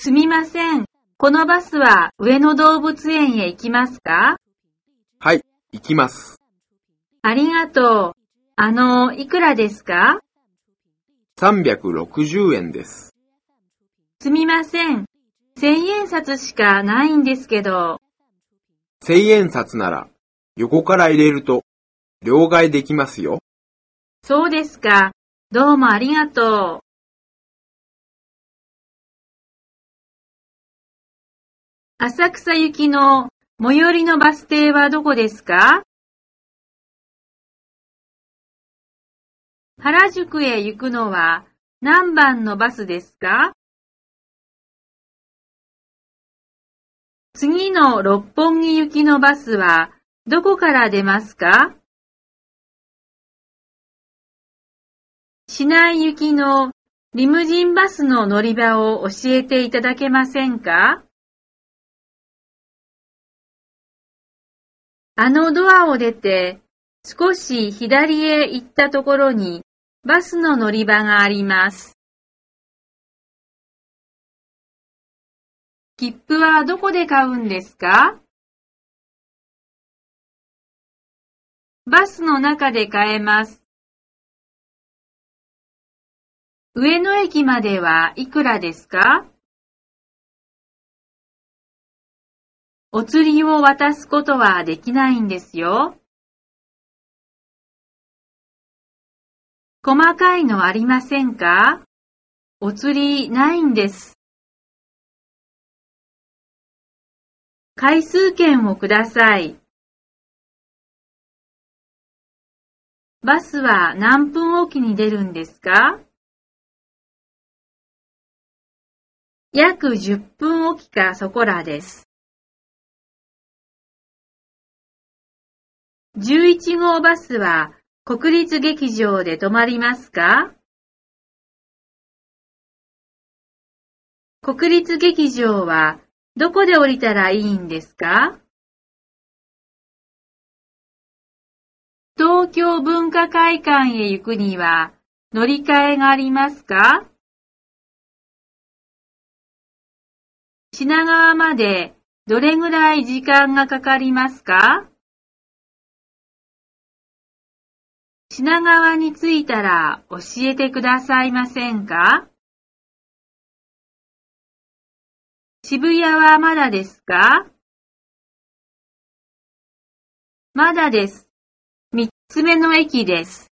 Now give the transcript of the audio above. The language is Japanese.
すみません。このバスは上野動物園へ行きますか？はい、行きます。ありがとう。あの、いくらですか？360円です。すみません。千円札しかないんですけど。千円札なら横から入れると両替できますよ。そうですか。どうもありがとう。浅草行きの最寄りのバス停はどこですか？原宿へ行くのは何番のバスですか？次の六本木行きのバスはどこから出ますか？市内行きのリムジンバスの乗り場を教えていただけませんか？あのドアを出て少し左へ行ったところにバスの乗り場があります。切符はどこで買うんですか？バスの中で買えます。上野駅まではいくらですか？お釣りを渡すことはできないんですよ。細かいのありませんか？お釣りないんです。回数券をください。バスは何分おきに出るんですか？約10分おきかそこらです。11号バスは国立劇場で止まりますか？国立劇場はどこで降りたらいいんですか？東京文化会館へ行くには乗り換えがありますか？品川までどれぐらい時間がかかりますか？品川に着いたら教えてくださいませんか？渋谷はまだですか？まだです。三つ目の駅です。